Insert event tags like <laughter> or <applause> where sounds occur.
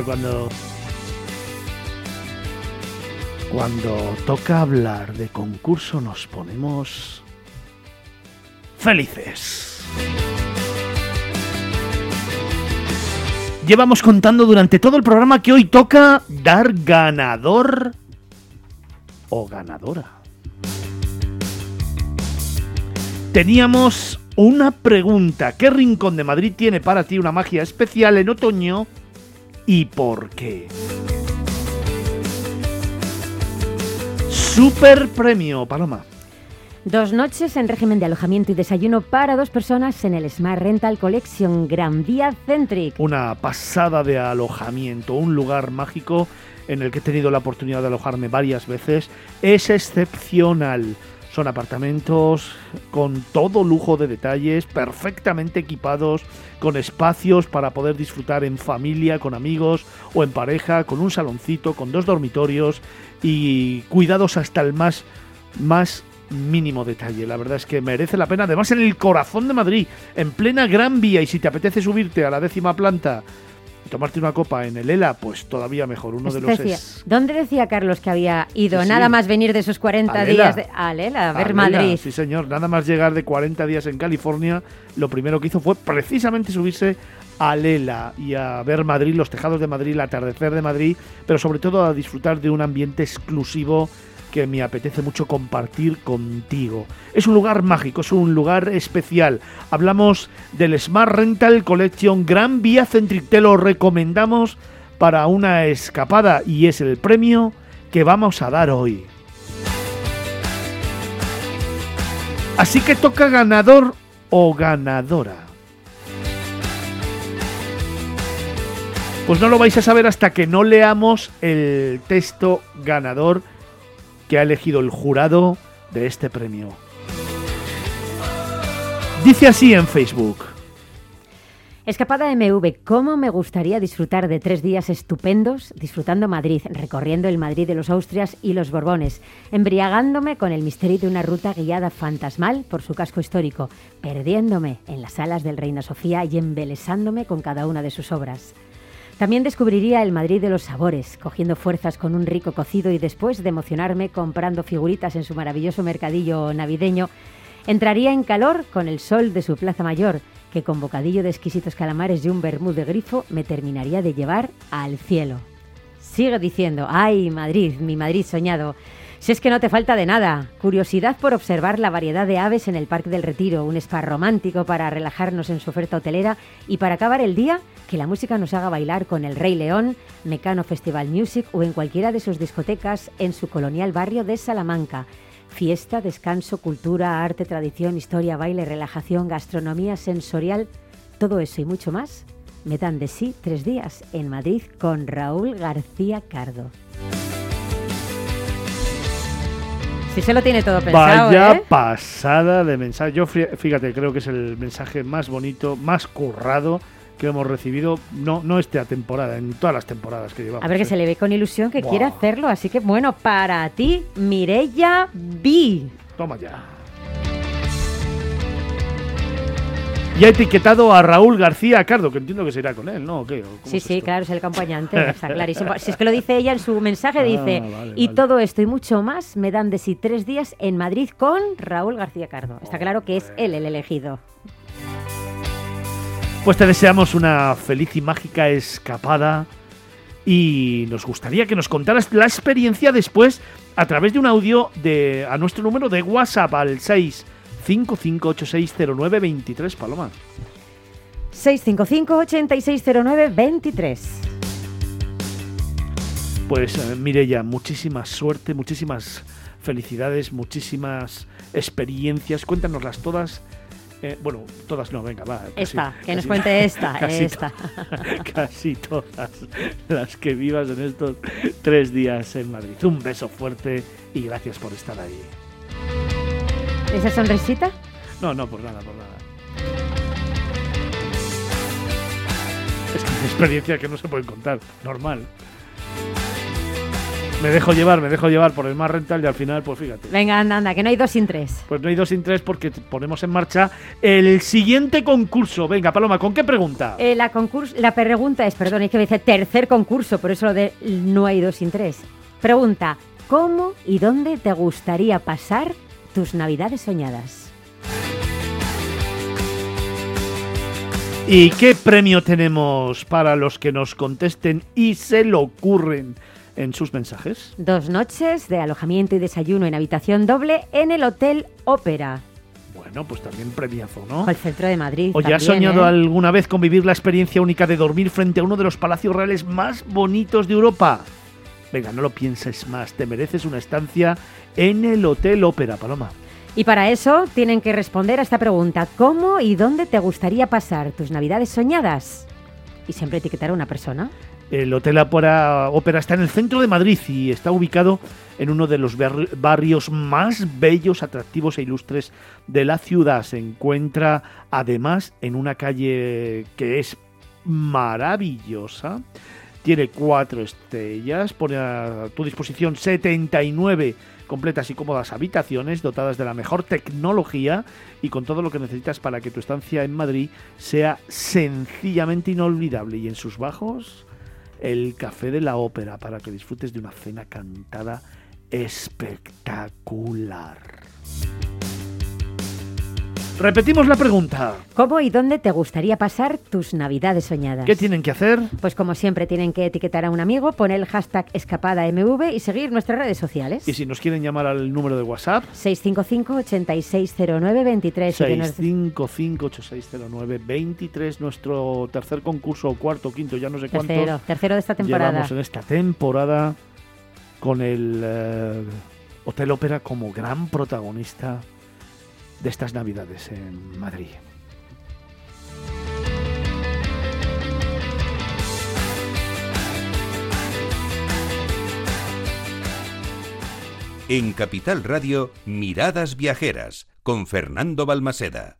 Cuando. Cuando toca hablar de concurso nos ponemos. felices. Llevamos contando durante todo el programa que hoy toca dar ganador o ganadora. Teníamos una pregunta. ¿Qué rincón de Madrid tiene para ti una magia especial en otoño y por qué? Super premio, Paloma. Dos noches en régimen de alojamiento y desayuno para dos personas en el Smart Rental Collection Gran Vía Centric. Una pasada de alojamiento, un lugar mágico en el que he tenido la oportunidad de alojarme varias veces. Es excepcional. Son apartamentos con todo lujo de detalles, perfectamente equipados, con espacios para poder disfrutar en familia, con amigos o en pareja, con un saloncito, con dos dormitorios y cuidados hasta el más, más mínimo detalle. La verdad es que merece la pena. Además, en el corazón de Madrid, en plena Gran Vía, y si te apetece subirte a la décima planta tomarte una copa en el ELA, pues todavía mejor. Uno de los es... ¿Dónde decía Carlos que había ido? nada más venir de esos 40 días de... al ELA, a ver Madrid. Sí, señor. Nada más llegar de 40 días en California, lo primero que hizo fue precisamente subirse a Lela y a ver Madrid, los tejados de Madrid, el atardecer de Madrid, pero sobre todo a disfrutar de un ambiente exclusivo que me apetece mucho compartir contigo. Es un lugar mágico, es un lugar especial. Hablamos del Smart Rental Collection Gran Vía Centric. Te lo recomendamos para una escapada y es el premio que vamos a dar hoy. Así que toca ganador o ganadora. Pues no lo vais a saber hasta que no leamos el texto ganador que ha elegido el jurado de este premio. Dice así en Facebook. Escapada MV, ¿cómo me gustaría disfrutar de tres días estupendos disfrutando Madrid, recorriendo el Madrid de los Austrias y los Borbones, embriagándome con el misterio de una ruta guiada fantasmal por su casco histórico, perdiéndome en las salas del Reina Sofía y embelesándome con cada una de sus obras? También descubriría el Madrid de los sabores, cogiendo fuerzas con un rico cocido y después de emocionarme comprando figuritas en su maravilloso mercadillo navideño, entraría en calor con el sol de su Plaza Mayor, que con bocadillo de exquisitos calamares y un bermud de grifo me terminaría de llevar al cielo. Sigue diciendo, ay Madrid, mi Madrid soñado, si es que no te falta de nada. Curiosidad por observar la variedad de aves en el Parque del Retiro, un spa romántico para relajarnos en su oferta hotelera y para acabar el día, que la música nos haga bailar con el Rey León, Mecano Festival Music o en cualquiera de sus discotecas en su colonial barrio de Salamanca. Fiesta, descanso, cultura, arte, tradición, historia, baile, relajación, gastronomía sensorial, todo eso y mucho más me dan de sí tres días en Madrid con Raúl García Cardo. Sí se lo tiene todo pensado. Vaya ¿eh? pasada de mensaje. Yo fíjate, creo que es el mensaje más bonito, más currado que hemos recibido, no, no esta temporada, en todas las temporadas que llevamos. A ver que ¿eh? se le ve con ilusión que quiere hacerlo, así que bueno, para ti, Mirella B. Toma ya. Y ha etiquetado a Raúl García Cardo, que entiendo que se irá con él, ¿no? sí, sí, claro, es el acompañante, está clarísimo. Si es que lo dice ella en su mensaje, ah, dice, y todo esto y mucho más me dan de sí tres días en Madrid con Raúl García Cardo. Está claro que es él el elegido. Pues te deseamos una feliz y mágica escapada y nos gustaría que nos contaras la experiencia después a través de un audio de, a nuestro número de WhatsApp al 6 55860923, Paloma. 655-8609-23. Pues eh, Mireya, muchísima suerte, muchísimas felicidades, muchísimas experiencias. Cuéntanoslas todas. Eh, bueno, todas no, venga, va. esta, que nos cuente esta, <laughs> casi, esta. <laughs> casi todas las que vivas en estos tres días en Madrid. Un beso fuerte y gracias por estar ahí. ¿Esa sonrisita? No, no, por nada, por nada. Es una experiencia que no se puede contar, normal. Me dejo llevar, me dejo llevar por el más rental y al final, pues fíjate. Venga, anda, anda, que no hay dos sin tres. Pues no hay dos sin tres porque ponemos en marcha el siguiente concurso. Venga, Paloma, ¿con qué pregunta? Eh, la, pregunta es, perdón, es que me dice tercer concurso, por eso lo de no hay dos sin tres. Pregunta, ¿cómo y dónde te gustaría pasar tus navidades soñadas? ¿Y qué premio tenemos para los que nos contesten y se lo ocurren en sus mensajes? Dos noches de alojamiento y desayuno en habitación doble en el Hotel Ópera. Bueno, pues también premiazo, ¿no? El centro de Madrid. ¿O ya has soñado ¿eh? alguna vez con vivir la experiencia única de dormir frente a uno de los palacios reales más bonitos de Europa? Venga, no lo pienses más, te mereces una estancia en el Hotel Ópera, Paloma. Y para eso tienen que responder a esta pregunta, ¿cómo y dónde te gustaría pasar tus navidades soñadas? Y siempre etiquetar a una persona. El Hotel Ópera, Ópera está en el centro de Madrid y está ubicado en uno de los bar- barrios más bellos, atractivos e ilustres de la ciudad. Se encuentra además en una calle que es maravillosa. Tiene cuatro estrellas, pone a tu disposición 79 completas y cómodas habitaciones dotadas de la mejor tecnología y con todo lo que necesitas para que tu estancia en Madrid sea sencillamente inolvidable. Y en sus bajos, el Café de la Ópera para que disfrutes de una cena cantada espectacular. Repetimos la pregunta. ¿Cómo y dónde te gustaría pasar tus navidades soñadas? ¿Qué tienen que hacer? Pues como siempre tienen que etiquetar a un amigo, poner el hashtag escapadamv y seguir nuestras redes sociales. Y si nos quieren llamar al número de WhatsApp, 655-8609-23. y que nos- 655860923, nuestro tercer concurso, o cuarto, quinto, ya no sé cuántos. Tercero, tercero de esta temporada. Llevamos en esta temporada con el eh, Hotel Ópera como gran protagonista de estas Navidades en Madrid. En Capital Radio, Miradas Viajeras, con Fernando Balmaseda.